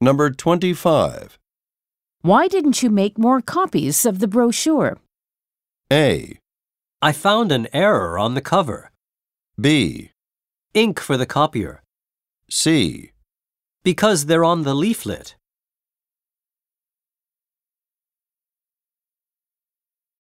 Number 25. Why didn't you make more copies of the brochure? A. I found an error on the cover. B. Ink for the copier. C. Because they're on the leaflet.